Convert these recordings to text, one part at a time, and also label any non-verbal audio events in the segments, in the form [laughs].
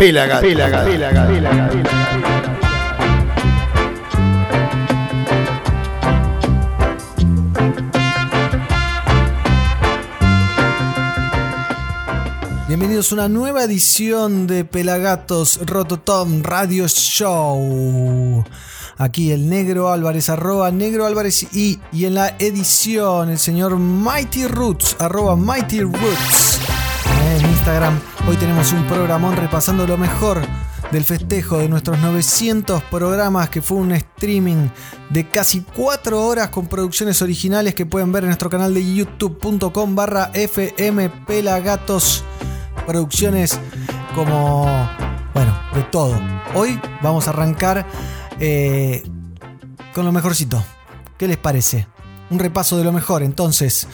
Pelagatos. Pelagatos. Pelagatos. Bienvenidos a una nueva edición de Pelagatos Rototom Radio Show. Aquí el negro Álvarez, arroba negro Álvarez y, y en la edición el señor Mighty Roots, arroba Mighty Roots. Hoy tenemos un programón repasando lo mejor del festejo de nuestros 900 programas que fue un streaming de casi 4 horas con producciones originales que pueden ver en nuestro canal de youtube.com barra fm pelagatos producciones como, bueno, de todo. Hoy vamos a arrancar eh, con lo mejorcito. ¿Qué les parece? Un repaso de lo mejor, entonces,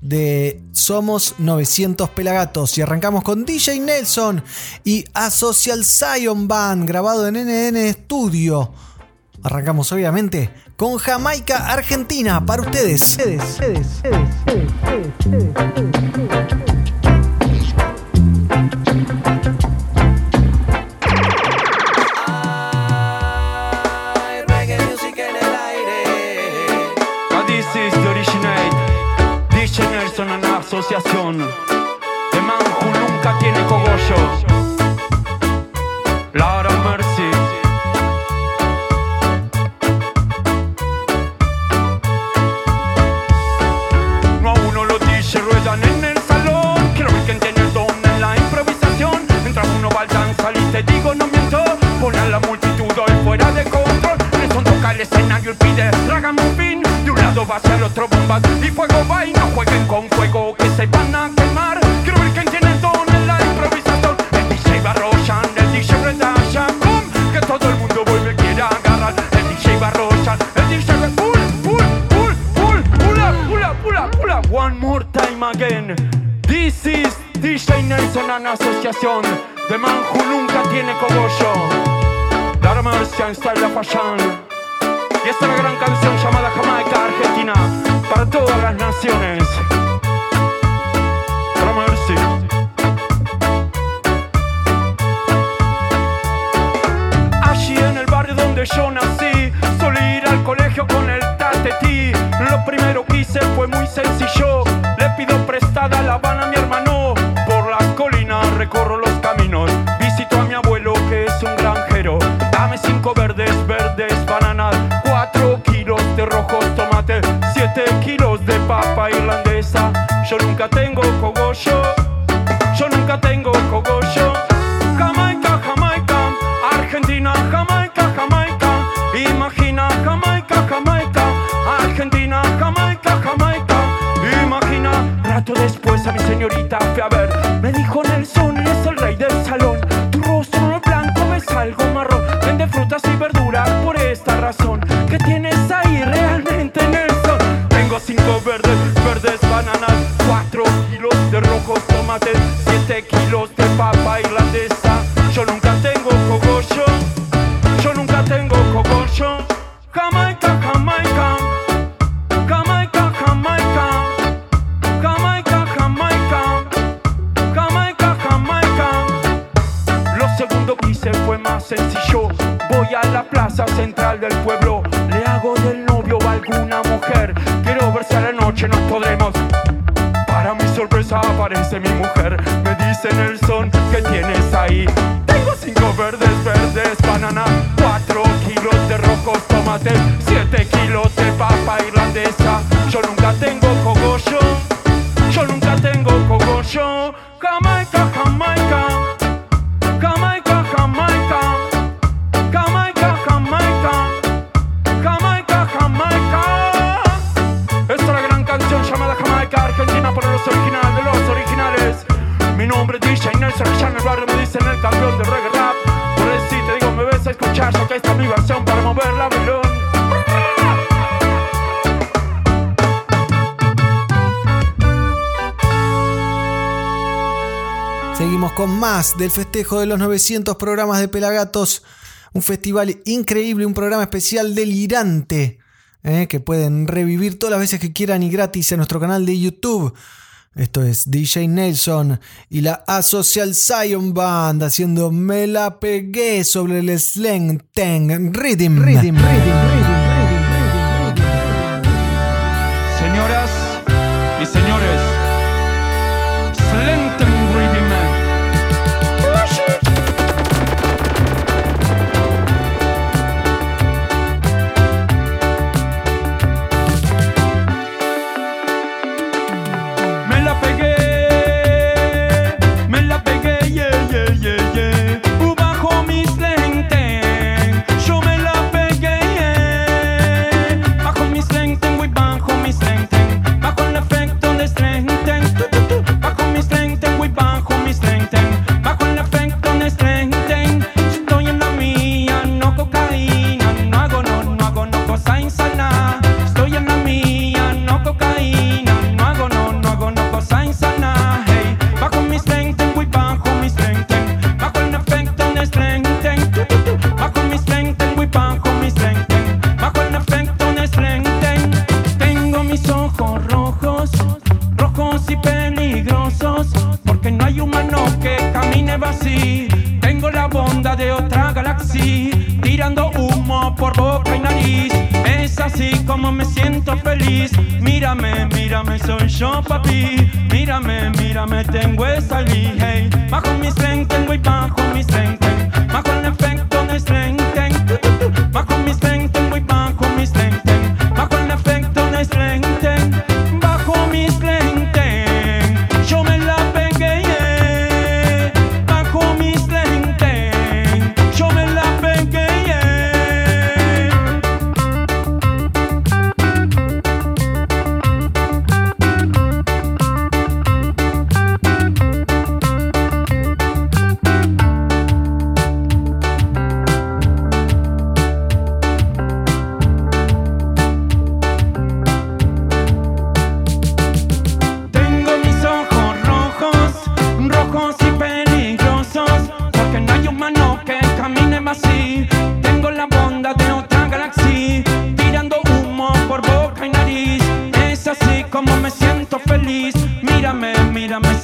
de Somos 900 Pelagatos. Y arrancamos con DJ Nelson y A Social Zion Band, grabado en NN Studio. Arrancamos, obviamente, con Jamaica, Argentina, para ustedes. This is the originate DJ Nelson en asociación. De Manju nunca tiene cogollo. Laura Mercy. No a uno los DJ ruedan en el salón. Quiero ver quién tiene el don en la improvisación. Mientras uno va al danzal y te digo no miento Pone a la multitud hoy fuera de control. Le son toca el escenario y pide lado va hacia el otro bombas y fuego va y no jueguen con fuego que se van a quemar. Quiero ver quién tiene el don en la improvisación. El DJ Barrochan, el DJ Redasha Boom, que todo el mundo vuelve quiere agarrar. El DJ Barrochan, el DJ Pull, pull, pull, pull, pull up, pull up, pull up, pull up One more time again. This is DJ Nelson en asociación. De Manju nunca tiene cogollo. Dar Mercy en Style of Fashion Y esta es la gran canción llamada Jamaica Argentina Para todas las naciones. Allí en el barrio donde yo nací Solí ir al colegio con el tatetí Lo primero que hice fue muy sencillo tengo cogollo. Yo nunca tengo cogollo. Jamaica, Jamaica Argentina, Jamaica, Jamaica. Imagina Jamaica, Jamaica Argentina, Jamaica, Jamaica. Imagina Rato después a mi señorita fui a ver. Me dijo Nelson, es el rey del salón. Tu rostro no es blanco, ves algo marrón. Vende frutas y verduras por esta razón. ¿Qué tienes ahí realmente Nelson? Tengo cinco verdes, tomates Siete kilos del festejo de los 900 programas de Pelagatos. Un festival increíble, un programa especial delirante eh, que pueden revivir todas las veces que quieran y gratis en nuestro canal de YouTube. Esto es DJ Nelson y la Asocial Zion Band haciendo Me la pegué sobre el slang tang rhythm.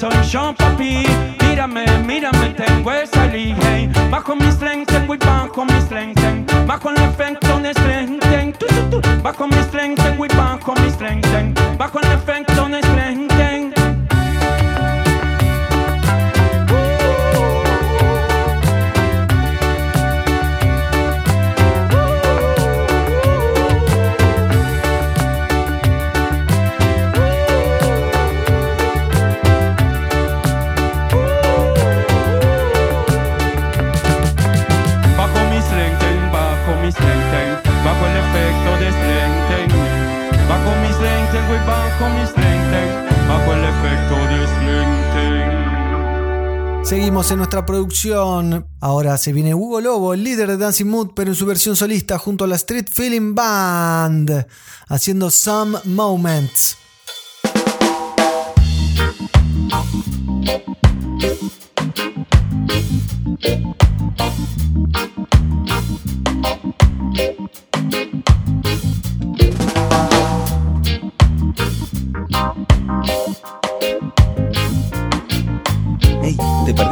Sunshine, papi. Mírame, mírame, tengo esa ligera. Bajo mis lentes, voy bajo mis lentes. Bajo el efecto de strength, bajo mis lentes. Seguimos en nuestra producción. Ahora se viene Hugo Lobo, el líder de Dancing Mood, pero en su versión solista junto a la Street Feeling Band, haciendo Some Moments.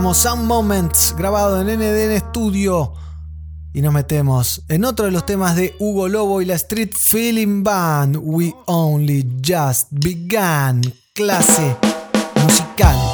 Escuchábamos Some Moments grabado en NDN Studio. Y nos metemos en otro de los temas de Hugo Lobo y la Street Feeling Band. We Only Just Began. Clase musical.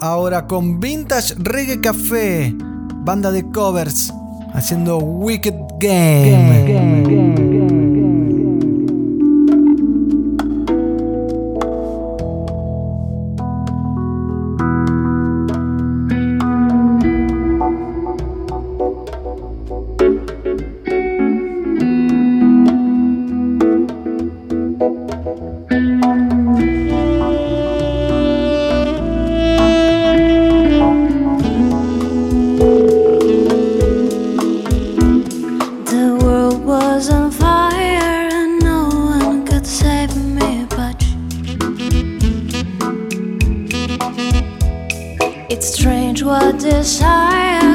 Ahora con Vintage Reggae Café, banda de covers, haciendo Wicked Game. What desire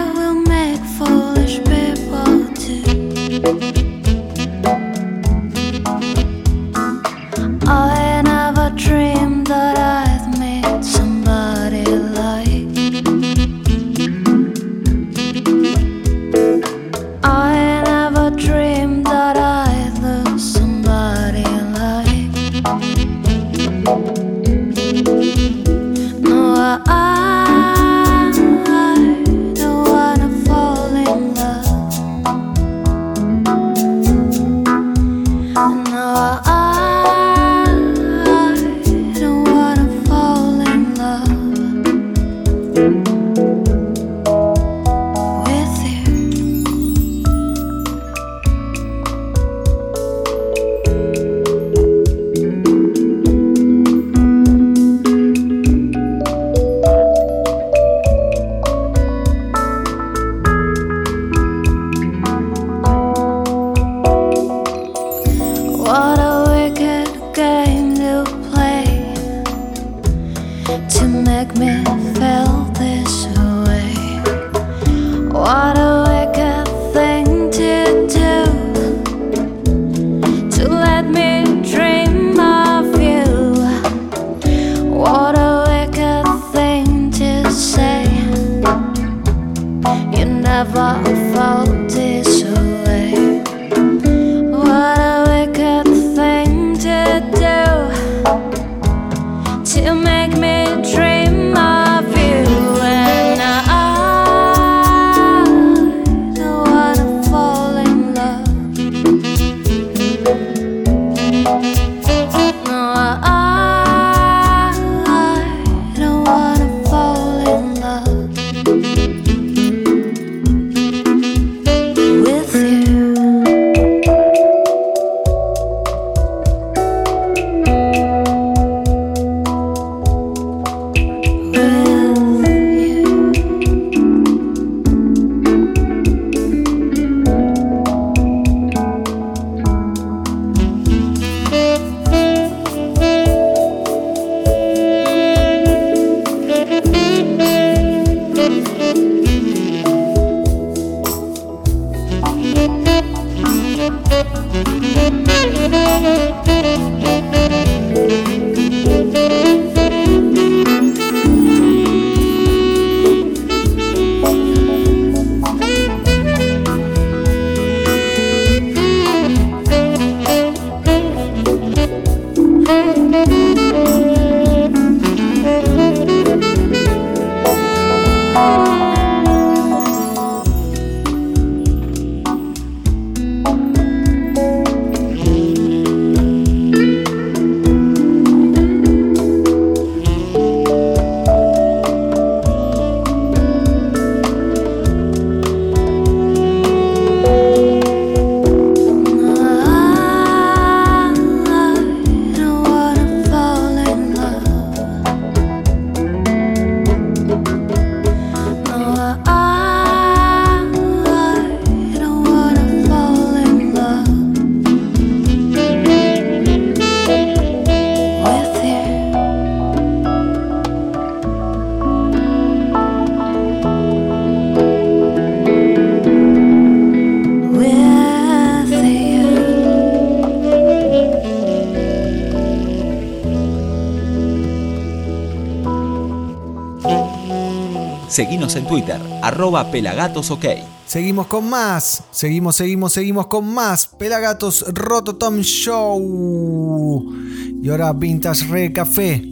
Seguinos en Twitter, arroba pelagatosok. Seguimos con más, seguimos, seguimos, seguimos con más. Pelagatos Rototom Show. Y ahora Vintage Re Café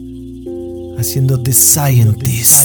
haciendo The Scientist.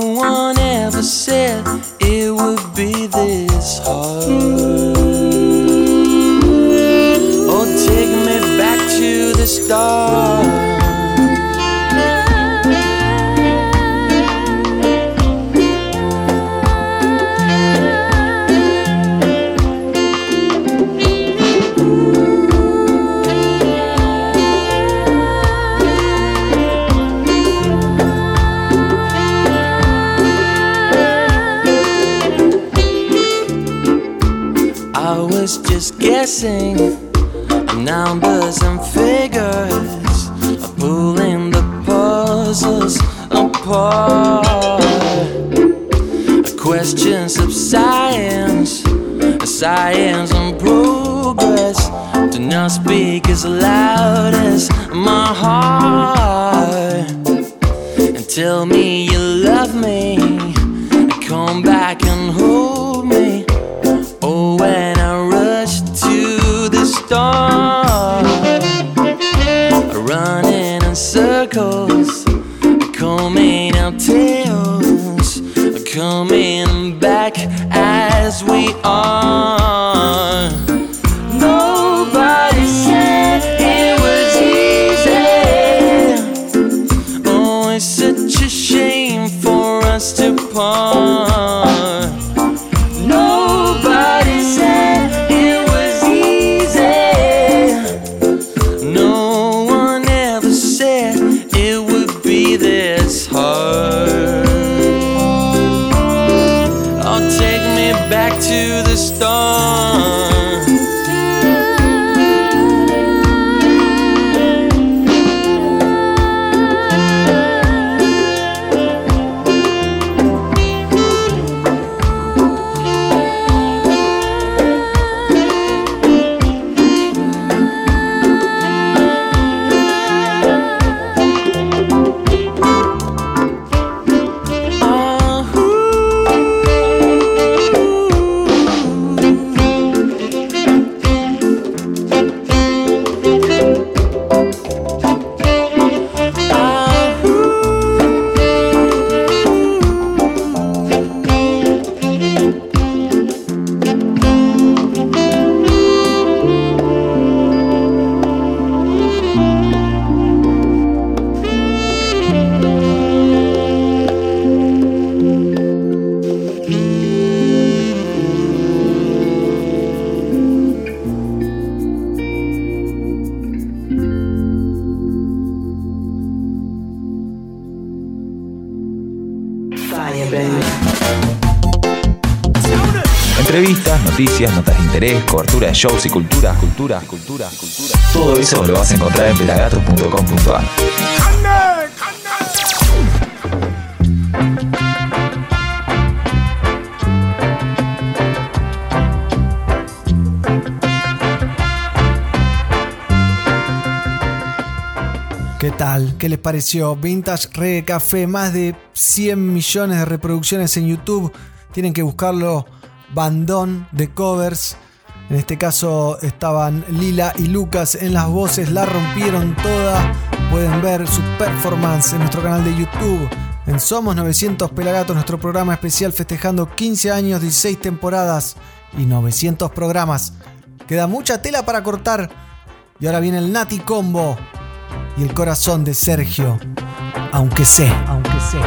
no one ever said it would be this hard. Oh, take me back to the start. guessing numbers and figures are pulling the puzzles apart. Questions of science, science and progress do not speak as loud as my heart. And tell me shows y cultura, cultura, cultura, cultura. Todo eso lo vas a encontrar en pelagatos.com.ar. ¿Qué tal? ¿Qué les pareció? Vintage Reggae Café, más de 100 millones de reproducciones en YouTube. Tienen que buscarlo. Bandón de covers. En este caso estaban Lila y Lucas en las voces, la rompieron toda. Pueden ver su performance en nuestro canal de YouTube. En Somos 900 Pelagatos, nuestro programa especial festejando 15 años, 16 temporadas y 900 programas. Queda mucha tela para cortar. Y ahora viene el Nati Combo y el corazón de Sergio. Aunque sé, aunque sé.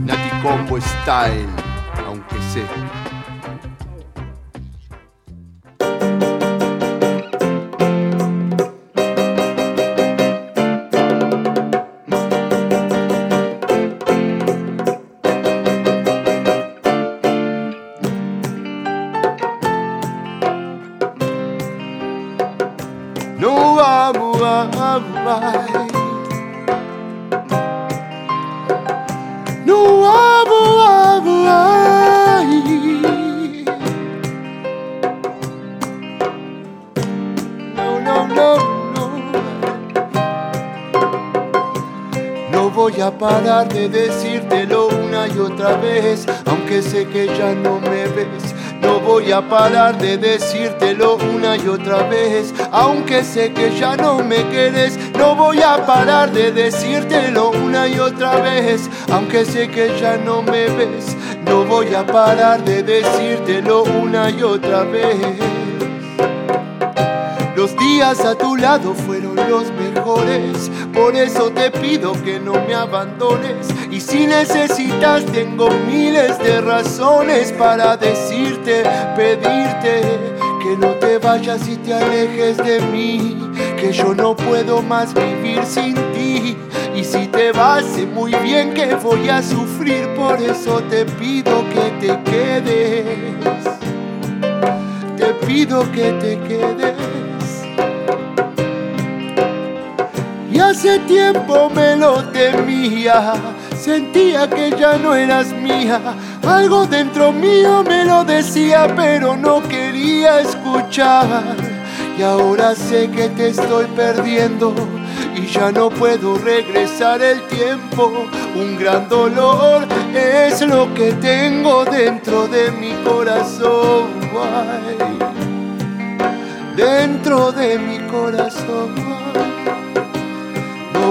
Nati Combo Style, aunque de decírtelo una y otra vez, aunque sé que ya no me quieres. No voy a parar de decírtelo una y otra vez, aunque sé que ya no me ves. No voy a parar de decírtelo una y otra vez. Los días a tu lado fueron los mejores, por eso te pido que no me abandones. Y si necesitas, tengo miles de razones para decirte, pedirte que no te vayas y te alejes de mí, que yo no puedo más vivir sin ti. Y si te vas, sé muy bien que voy a sufrir, por eso te pido que te quedes. Te pido que te quedes. Hace tiempo me lo temía. Sentía que ya no eras mía. Algo dentro mío me lo decía, pero no quería escuchar. Y ahora sé que te estoy perdiendo y ya no puedo regresar el tiempo. Un gran dolor es lo que tengo dentro de mi corazón. Dentro de mi corazón.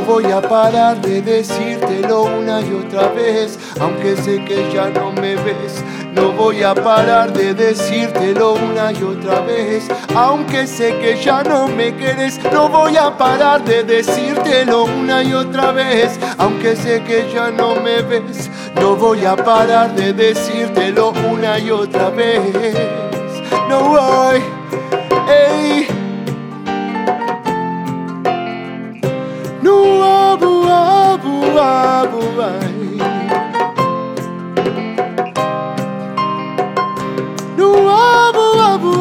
Voy a parar de decírtelo una y otra vez, aunque sé que ya no me ves. No voy a parar de decírtelo una y otra vez, aunque sé que ya no me quieres. No voy a parar de decírtelo una y otra vez, aunque sé que ya no me ves. No voy a parar de decírtelo una y otra vez. No voy, No abu, abu.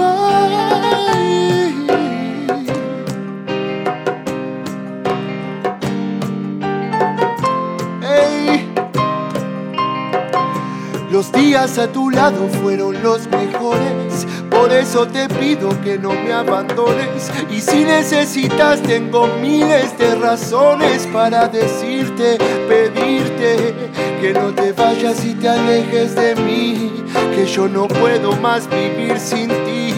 Los días a tu lado fueron los mejores, por eso te pido que no me abandones. Y si necesitas, tengo miles de razones para decirte, pedirte que no te vayas y te alejes de mí, que yo no puedo más vivir sin ti.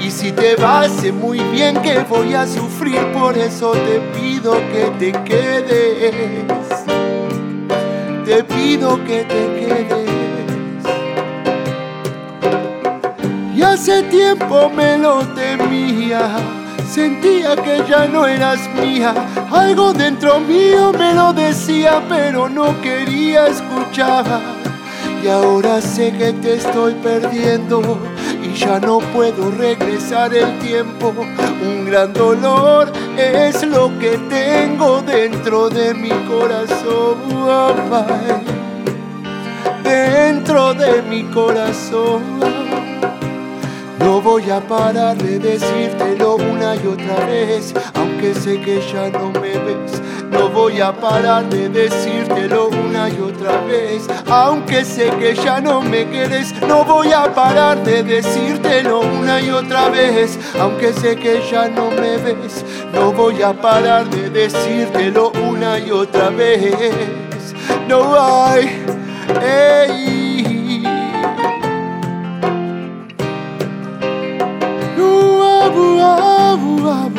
Y si te vas, sé muy bien que voy a sufrir, por eso te pido que te quedes. Te pido que te quedes. Hace tiempo me lo temía. Sentía que ya no eras mía. Algo dentro mío me lo decía, pero no quería escuchar. Y ahora sé que te estoy perdiendo y ya no puedo regresar el tiempo. Un gran dolor es lo que tengo dentro de mi corazón. Dentro de mi corazón. No voy a parar de decírtelo una y otra vez, aunque sé que ya no me ves. No voy a parar de decírtelo una y otra vez, aunque sé que ya no me quieres. No voy a parar de decírtelo una y otra vez, aunque sé que ya no me ves. No voy a parar de decírtelo una y otra vez. No hay, ey. Abu,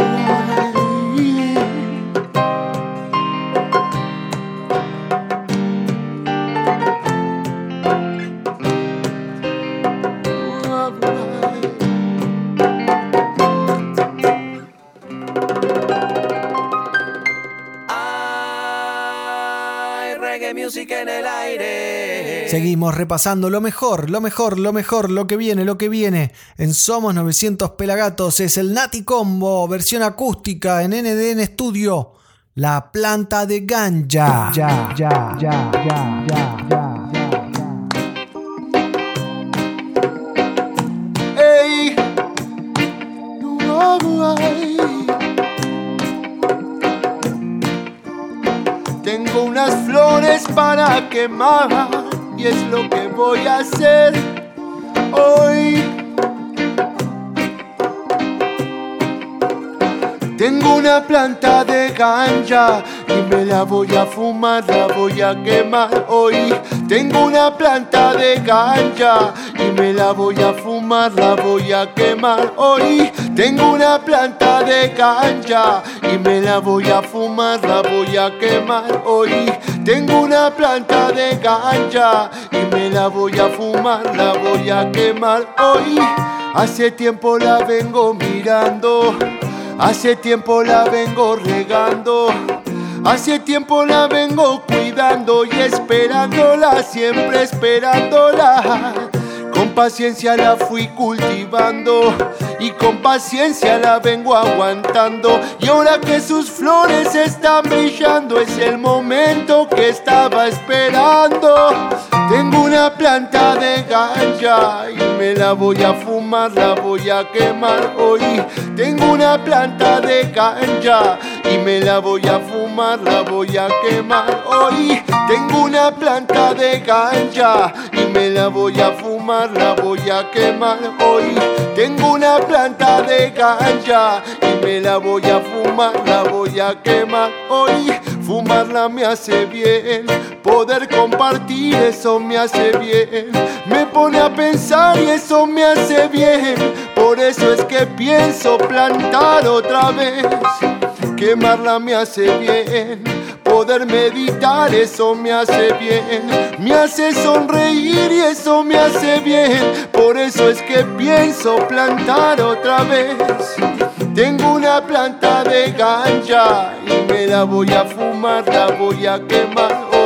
repasando lo mejor, lo mejor, lo mejor, lo que viene, lo que viene. En Somos 900 Pelagatos es el Nati Combo, versión acústica en NDN Studio. La planta de ganja. Ya, ya, ya, ya, ya, ya, Ey, no. Tengo unas flores para quemar y es lo que voy a hacer hoy. Tengo una planta de ganja y me la voy a fumar, la voy a quemar hoy. Tengo una planta de ganja y me la voy a fumar, la voy a quemar hoy. Tengo una planta de ganja y me la voy a fumar, la voy a quemar hoy. Tengo una planta de ganja y me la voy a fumar, la voy a quemar hoy. Hace tiempo la vengo mirando. Hace tiempo la vengo regando, hace tiempo la vengo cuidando y esperándola, siempre esperándola. Con paciencia la fui cultivando y con paciencia la vengo aguantando. Y ahora que sus flores están brillando, es el momento que estaba esperando. Tengo una planta de ganja y me la voy a fumar, la voy a quemar hoy. Tengo una planta de ganja y me la voy a fumar, la voy a quemar. Hoy tengo una planta de ganja y me la voy a fumar, la voy a quemar. Hoy tengo una planta de ganja y me la voy a fumar, la voy a quemar. Hoy fumarla me hace bien, poder compartir eso me hace bien. Me pone a pensar y eso me hace bien. Por eso es que pienso plantar otra vez. Quemarla me hace bien. Poder meditar, eso me hace bien. Me hace sonreír y eso me hace bien. Por eso es que pienso plantar otra vez. Tengo una planta de ganja y me la voy a fumar, la voy a quemar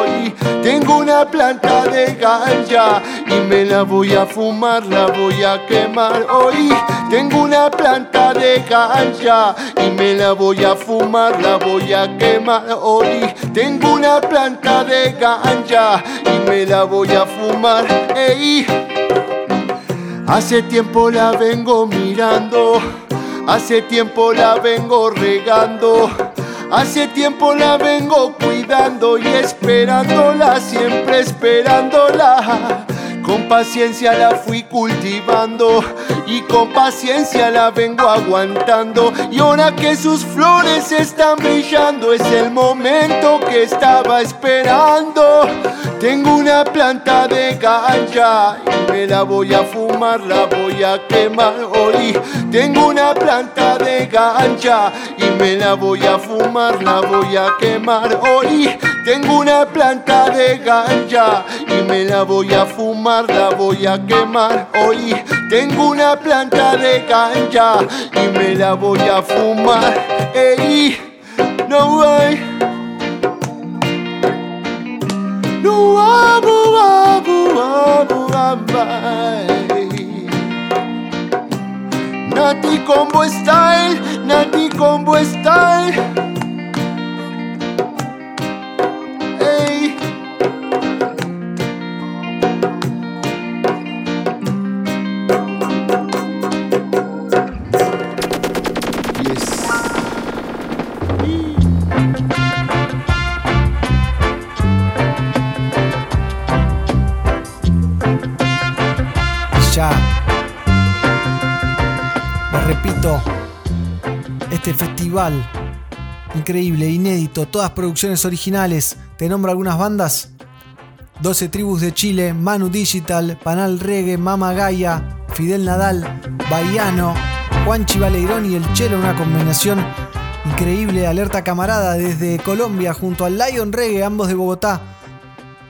Tengo una planta de ganja y me la voy a fumar, la voy a quemar hoy. Tengo una planta de ganja y me la voy a fumar, la voy a quemar hoy. Tengo una planta de ganja y me la voy a fumar. Ey. Hace tiempo la vengo mirando, hace tiempo la vengo regando, hace tiempo la vengo cuidando y esperándola, siempre esperándola. Con paciencia la fui cultivando y con paciencia la vengo aguantando. Y ahora que sus flores están brillando, es el momento que estaba esperando. Tengo una planta de ganja y me la voy a fumar, la voy a quemar hoy. Tengo una planta de ganja y me la voy a fumar, la voy a quemar hoy. Tengo una planta de ganja y me la voy a fumar, la voy a quemar hoy. Tengo una planta de ganja y me la voy a fumar. Ey, no way. No abu abu abu. Nati combo style, Nati combo style. Festival increíble, inédito, todas producciones originales. Te nombro algunas bandas. 12 tribus de Chile, Manu Digital, Panal Reggae, Mama Gaia, Fidel Nadal, Baiano, Juanchi Baleirón y el Chelo, una combinación increíble. Alerta Camarada desde Colombia junto al Lion Reggae, ambos de Bogotá.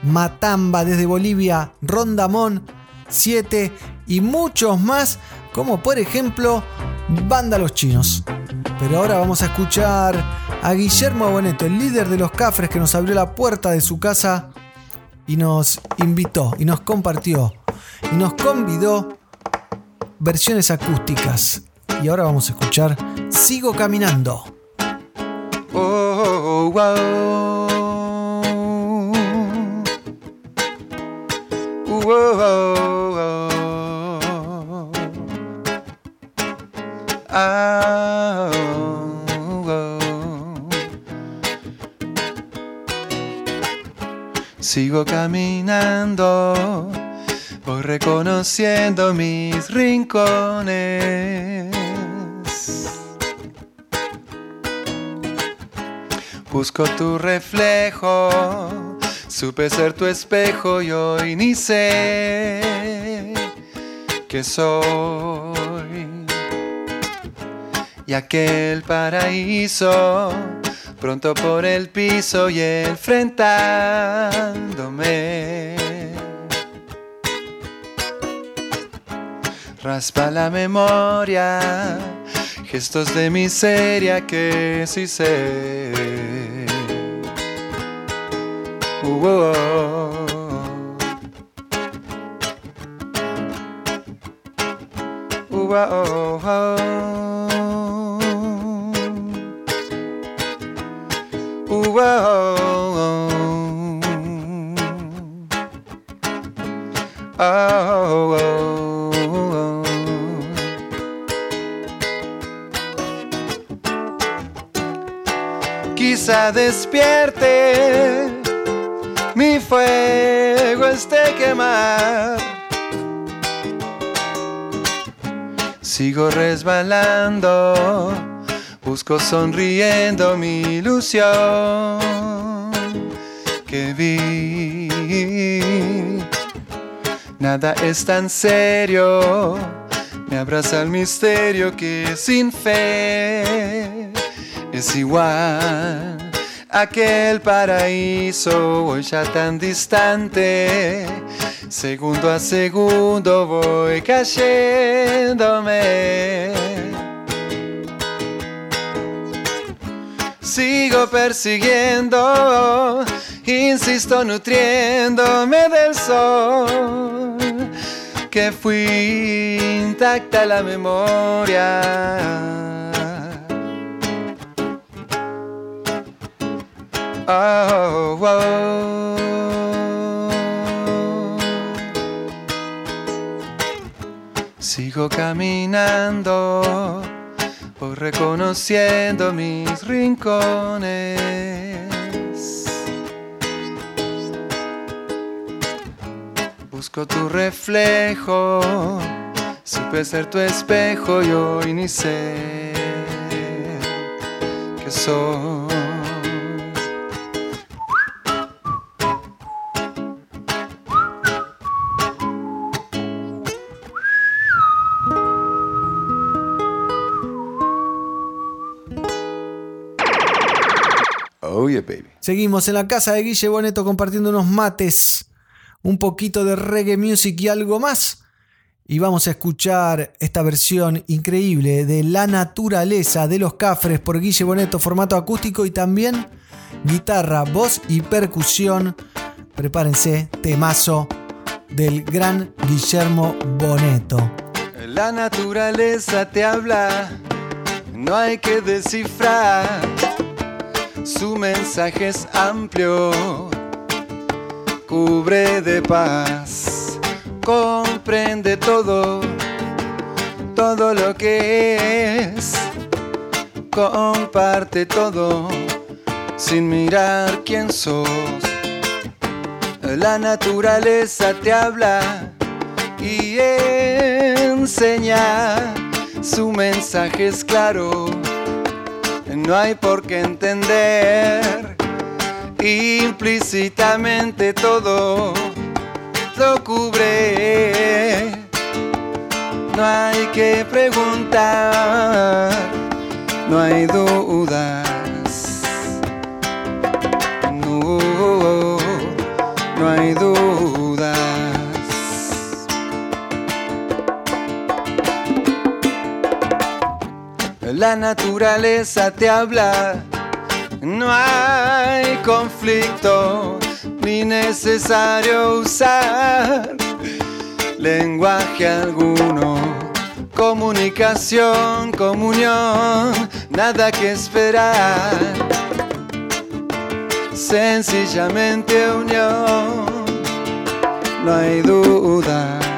Matamba desde Bolivia, Rondamón, 7 y muchos más, como por ejemplo Banda Los Chinos. Pero ahora vamos a escuchar a Guillermo Boneto, el líder de los Cafres que nos abrió la puerta de su casa y nos invitó y nos compartió y nos convidó versiones acústicas. Y ahora vamos a escuchar Sigo Caminando. Oh. Whoa. Sigo caminando, voy reconociendo mis rincones. Busco tu reflejo, supe ser tu espejo y hoy ni sé que soy. Y aquel paraíso, pronto por el piso y enfrentándome. Raspa la memoria, gestos de miseria que sí sé. Uh, oh, oh. Oh. Oh, oh, oh. quizá despierte mi fuego este quemar. Sigo resbalando, busco sonriendo mi ilusión que vi. Nada es tan serio, me abraza el misterio que sin fe es igual. Aquel paraíso hoy ya tan distante, segundo a segundo voy cayéndome. Sigo persiguiendo, insisto nutriéndome del sol, que fui intacta la memoria. Oh, oh. Sigo caminando, voy reconociendo mis rincones. Busco tu reflejo, supe ser tu espejo y hoy ni sé que soy. Seguimos en la casa de Guille Boneto compartiendo unos mates, un poquito de reggae music y algo más. Y vamos a escuchar esta versión increíble de La Naturaleza de los Cafres por Guille Boneto, formato acústico y también guitarra, voz y percusión. Prepárense, temazo del gran Guillermo Boneto. La naturaleza te habla, no hay que descifrar. Su mensaje es amplio, cubre de paz, comprende todo, todo lo que es, comparte todo, sin mirar quién sos. La naturaleza te habla y enseña, su mensaje es claro no hay por qué entender implícitamente todo lo cubre. No hay que preguntar, no hay dudas. No, no hay dudas. La naturaleza te habla, no hay conflicto ni necesario usar lenguaje alguno. Comunicación, comunión, nada que esperar. Sencillamente unión, no hay dudas.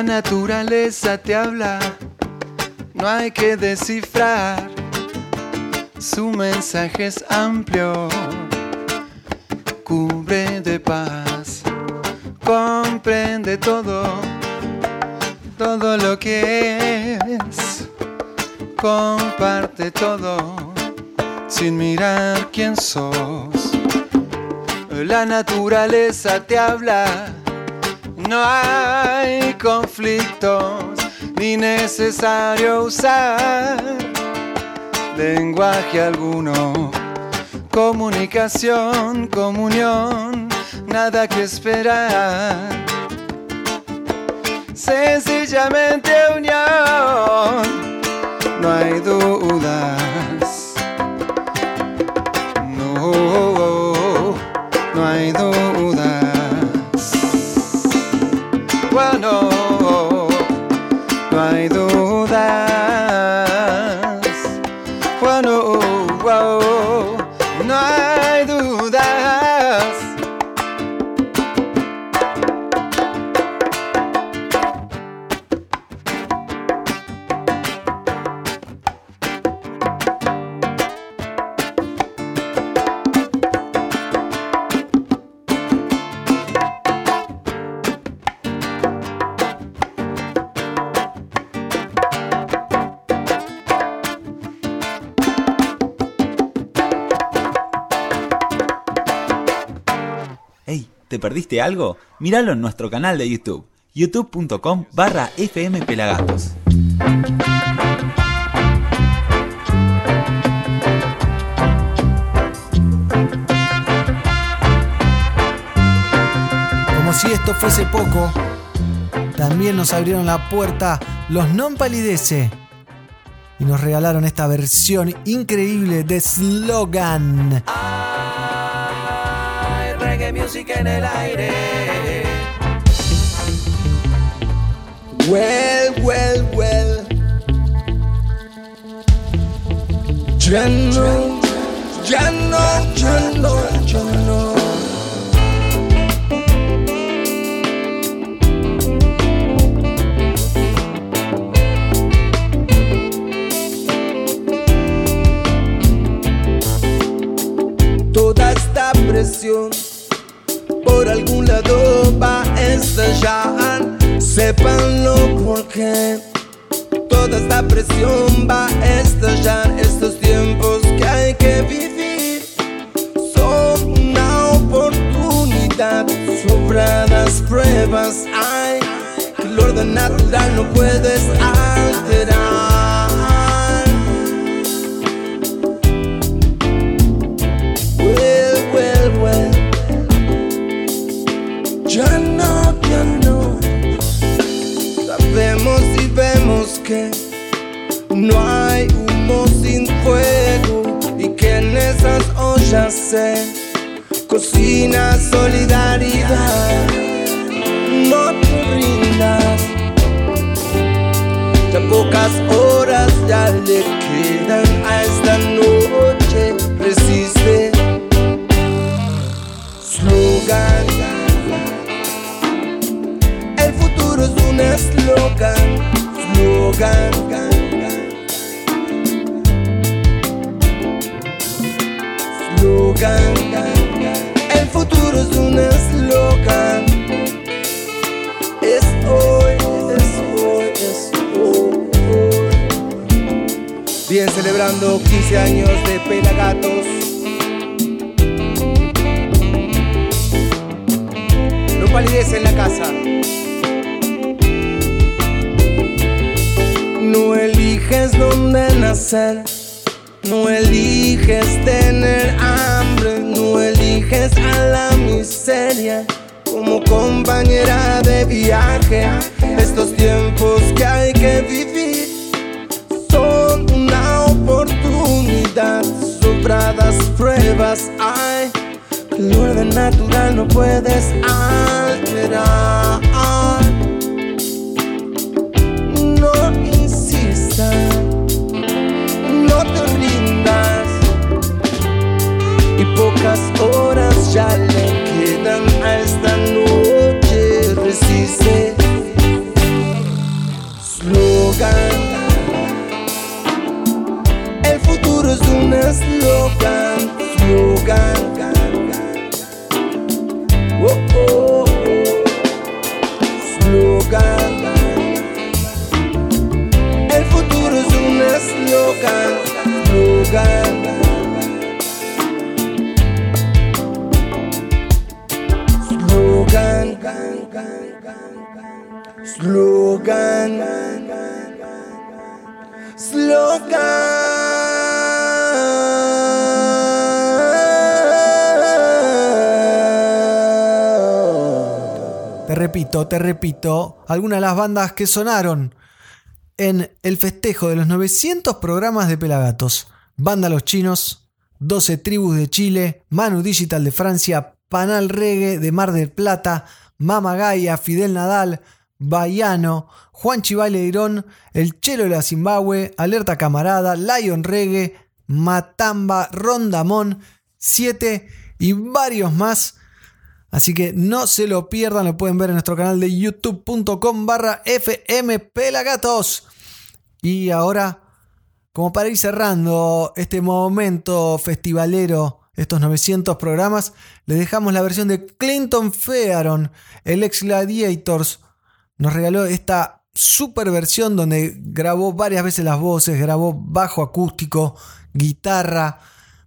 La naturaleza te habla, no hay que descifrar. Su mensaje es amplio, cubre de paz, comprende todo, todo lo que es, comparte todo, sin mirar quién sos. La naturaleza te habla, no hay conflictos ni necesario usar lenguaje alguno. Comunicación, comunión, nada que esperar. Sencillamente unión, no hay dudas. Bueno, no hay dudas. Perdiste algo? Míralo en nuestro canal de YouTube, youtube.com barra fmpelagatos. Como si esto fuese poco, también nos abrieron la puerta los Non Palidece y nos regalaron esta versión increíble de Slogan. Music en el aire. Well, well, well. Ya no, ya no, ya no, ya no. Toda esta presión va a estallar. Sépanlo porque toda esta presión va a estallar. Estos tiempos que hay que vivir son una oportunidad. Sobradas pruebas hay que el orden natural no puedes alterar. No hay humo sin fuego y que en esas ollas se cocina solidaridad. No te rindas. Ya pocas horas ya le quedan a esta noche. Resiste. Slogan. El futuro es un eslogan. Slogan. Slogan. El futuro es un eslogan. Es hoy, es hoy, es hoy. Bien celebrando 15 años de Pelagatos. No palidece en la casa. No eliges dónde nacer. No eliges tener hambre. No eliges a la miseria como compañera de viaje. Estos tiempos que hay que vivir son una oportunidad. Sobradas pruebas hay. El orden natural no puedes alterar. Repito, te repito, algunas de las bandas que sonaron en el festejo de los 900 programas de Pelagatos. Banda Los Chinos, 12 Tribus de Chile, Manu Digital de Francia, Panal Reggae de Mar del Plata, Mama Gaia, Fidel Nadal, Baiano, Juan Chivaile Irón, El Chelo de la Zimbabue, Alerta Camarada, Lion Reggae, Matamba, Rondamón, 7 y varios más. Así que no se lo pierdan, lo pueden ver en nuestro canal de youtube.com barra FM Pelagatos. Y ahora, como para ir cerrando este momento festivalero, estos 900 programas, les dejamos la versión de Clinton Fearon, el ex Gladiators. Nos regaló esta super versión donde grabó varias veces las voces, grabó bajo acústico, guitarra,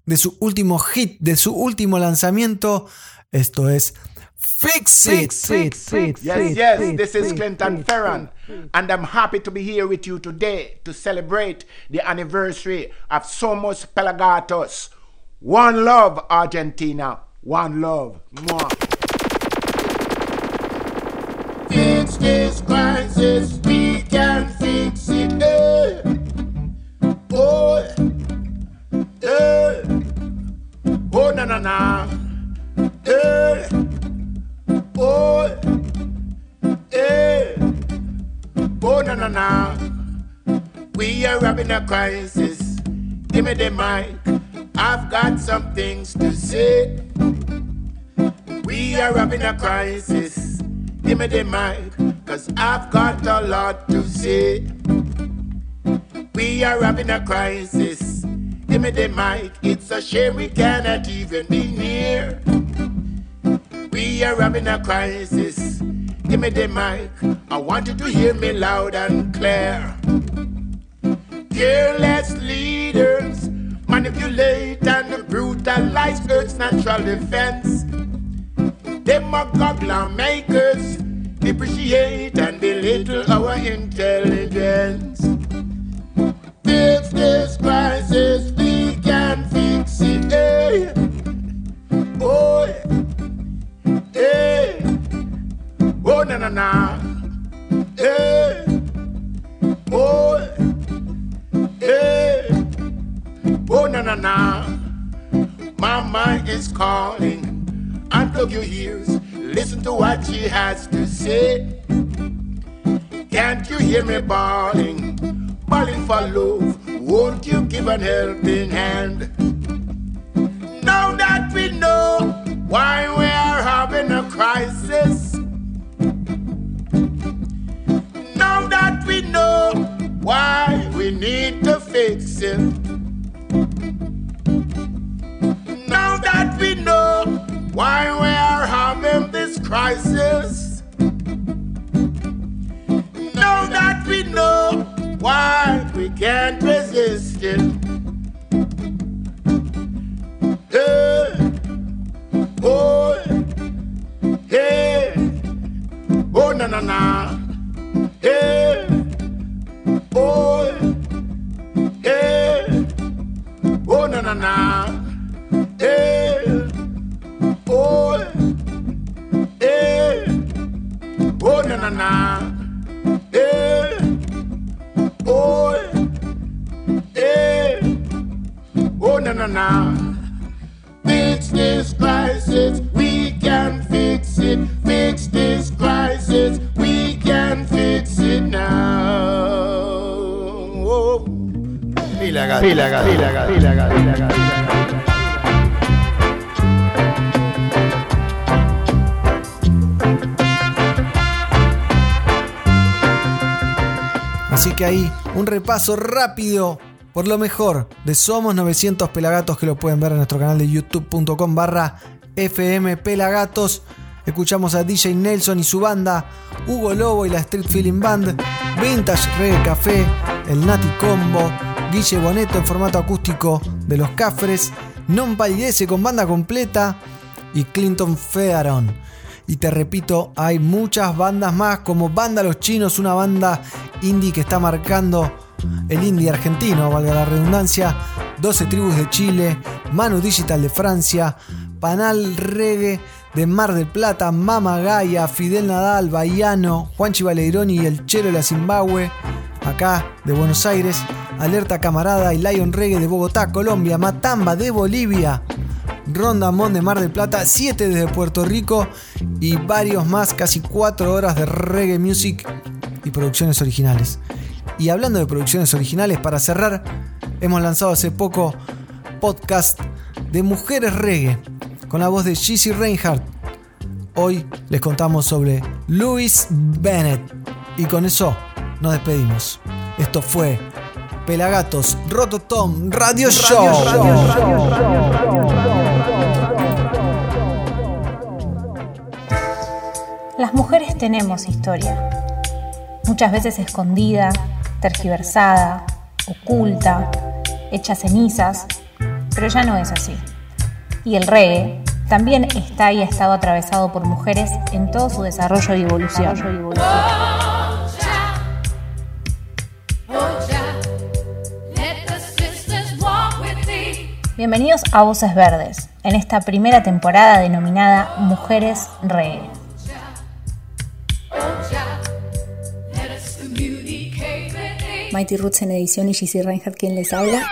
de su último hit, de su último lanzamiento. Esto es Fix It. Fix. Yes, yes, this is Clinton Ferran, and I'm happy to be here with you today to celebrate the anniversary of Somos Pelagatos. One love, Argentina. One love. Mwah. Fix this crisis, we can fix it. eh. Oh, eh. oh, na na na. Eh. Oh, eh. Oh. We are having a crisis. Give me the mic. I've got some things to say. We are having a crisis. Give me the mic, cause I've got a lot to say. We are having a crisis. Give me the mic. It's a shame we cannot even be near. We are having a crisis. Give me the mic. I want you to hear me loud and clear. Careless leaders manipulate and brutalize Earth's natural defense. Demagogue makers depreciate and belittle our intelligence. Fix this crisis, we can fix it. Eh? Hey. Oh, na na na. Hey. Oh, hey. Oh, na na na. My mind is calling. Unplug your ears. Listen to what she has to say. Can't you hear me bawling? Bawling for love. Won't you give an helping hand? Now that we know why rápido por lo mejor de Somos 900 Pelagatos que lo pueden ver en nuestro canal de youtube.com barra FM Pelagatos. Escuchamos a DJ Nelson y su banda, Hugo Lobo y la Street Feeling Band, Vintage Reggae Café, el Nati Combo, Guille Boneto en formato acústico de Los Cafres, Non Palidece con banda completa y Clinton Fearon. Y te repito, hay muchas bandas más como Banda Los Chinos, una banda indie que está marcando el indie argentino, valga la redundancia, 12 tribus de Chile, Manu Digital de Francia, Panal Reggae de Mar del Plata, Mama Gaia, Fidel Nadal, Baiano, Juanchi Valeironi y el Chelo de la Zimbabue, acá de Buenos Aires, Alerta Camarada y Lion Reggae de Bogotá, Colombia, Matamba de Bolivia, Rondamón de Mar del Plata, 7 desde Puerto Rico y varios más, casi 4 horas de reggae music y producciones originales. Y hablando de producciones originales, para cerrar, hemos lanzado hace poco podcast de Mujeres Reggae con la voz de Gizzy Reinhardt. Hoy les contamos sobre Louis Bennett y con eso nos despedimos. Esto fue Pelagatos Rototom Radio Show. Las mujeres tenemos historia, muchas veces escondida, tergiversada, oculta, hecha cenizas, pero ya no es así. Y el reggae también está y ha estado atravesado por mujeres en todo su desarrollo y evolución. Bienvenidos a Voces Verdes, en esta primera temporada denominada Mujeres Reggae. Mighty Roots en edición y Gizzy Reinhardt quien les habla.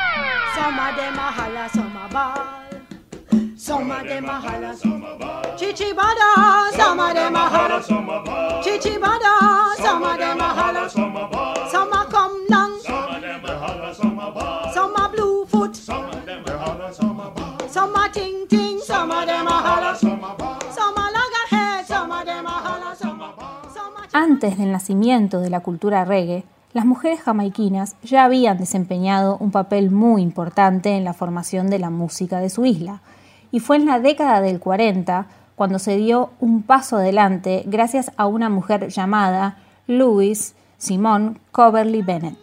Antes del nacimiento de la cultura reggae, las mujeres jamaiquinas ya habían desempeñado un papel muy importante en la formación de la música de su isla, y fue en la década del 40 cuando se dio un paso adelante gracias a una mujer llamada Louise Simone Coverly Bennett.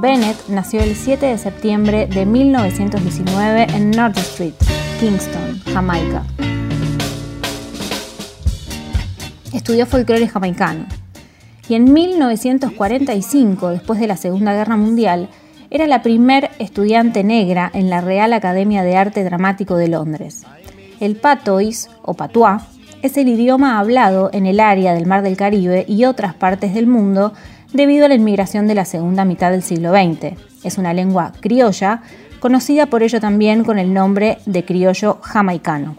Bennett nació el 7 de septiembre de 1919 en North Street, Kingston, Jamaica. Estudió folclore jamaicano y en 1945, después de la Segunda Guerra Mundial, era la primer estudiante negra en la Real Academia de Arte Dramático de Londres. El patois, o patois, es el idioma hablado en el área del Mar del Caribe y otras partes del mundo debido a la inmigración de la segunda mitad del siglo XX. Es una lengua criolla, conocida por ello también con el nombre de criollo jamaicano.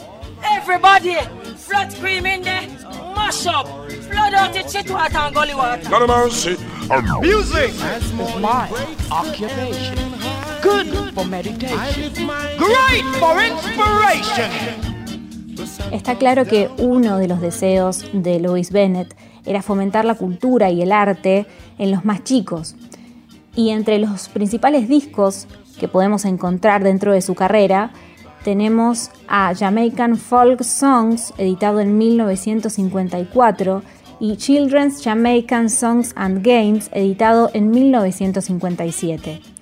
Está claro que uno de los deseos de Louis Bennett era fomentar la cultura y el arte en los más chicos. Y entre los principales discos que podemos encontrar dentro de su carrera, tenemos a Jamaican Folk Songs, editado en 1954, y Children's Jamaican Songs and Games, editado en 1957.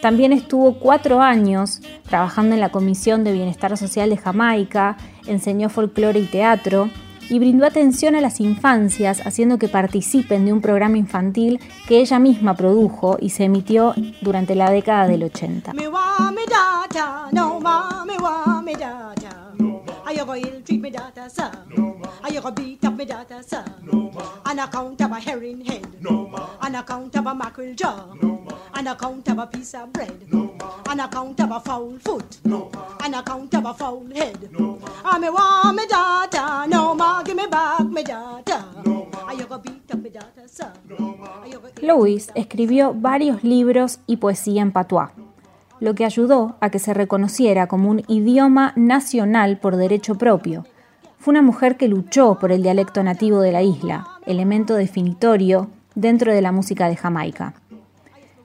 También estuvo cuatro años trabajando en la Comisión de Bienestar Social de Jamaica, enseñó folclore y teatro y brindó atención a las infancias haciendo que participen de un programa infantil que ella misma produjo y se emitió durante la década del 80. Are you going to treat me daughter, sir? No, Are you going to beat up me daughter, sir? No, On account of a herring head? No, On account of a mackerel jaw? No, On account of a piece of bread? No, On account of a foul foot? No, On account of a foul head? No, I me want me daughter, no ma, give me back me daughter. No, Are you going to beat up me daughter, sir? No, Louis escribió varios libros y poesía en patois lo que ayudó a que se reconociera como un idioma nacional por derecho propio. Fue una mujer que luchó por el dialecto nativo de la isla, elemento definitorio dentro de la música de Jamaica.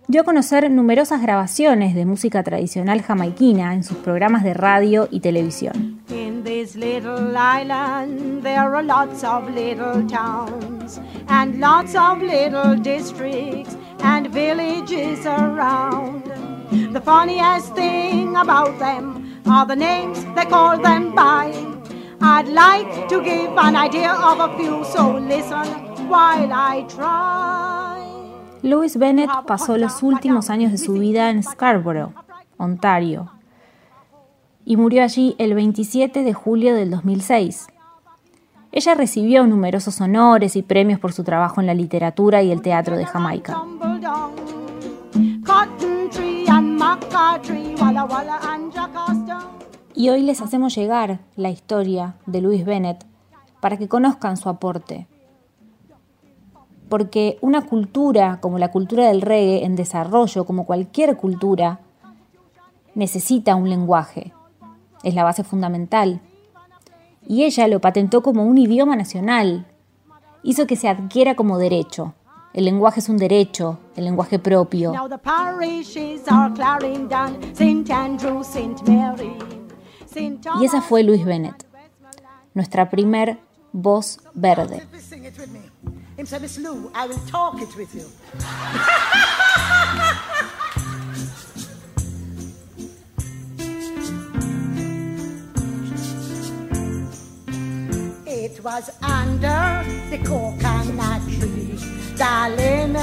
dio a conocer numerosas grabaciones de música tradicional jamaiquina en sus programas de radio y televisión. And villages around. The funniest thing about them are the names they call them by. I'd like to give an idea of a few, so listen while I try. Louis Bennett pasó los últimos años de su vida en Scarborough, Ontario, y murió allí el 27 de julio del 2006. Ella recibió numerosos honores y premios por su trabajo en la literatura y el teatro de Jamaica. Y hoy les hacemos llegar la historia de Louis Bennett para que conozcan su aporte. Porque una cultura como la cultura del reggae en desarrollo, como cualquier cultura, necesita un lenguaje. Es la base fundamental. Y ella lo patentó como un idioma nacional. Hizo que se adquiera como derecho. El lenguaje es un derecho, el lenguaje propio. Y esa fue Luis Bennett, nuestra primer voz verde. [laughs] was under the coconut tree, darling.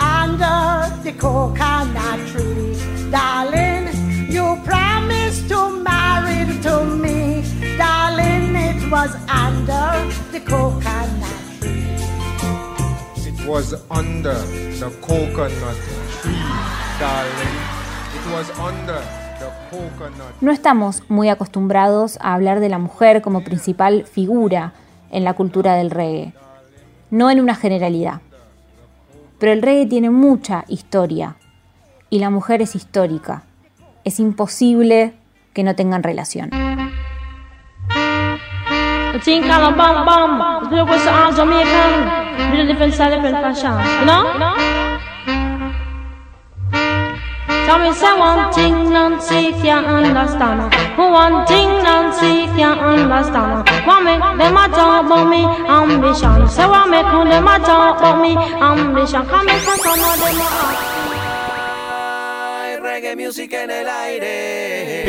Under the coconut tree, darling. You promised to marry to me, darling. It was under the coconut tree. It was under the coconut tree, darling. It was under the coconut No estamos muy acostumbrados a hablar de la mujer como principal figura en la cultura del reggae, no en una generalidad. Pero el reggae tiene mucha historia y la mujer es histórica. Es imposible que no tengan relación. Can we say one thing Nancy can understand? One thing Nancy can understand. One make them a talk about me ambition. Say one make them a talk about me ambition. Some of them reggae music en el aire.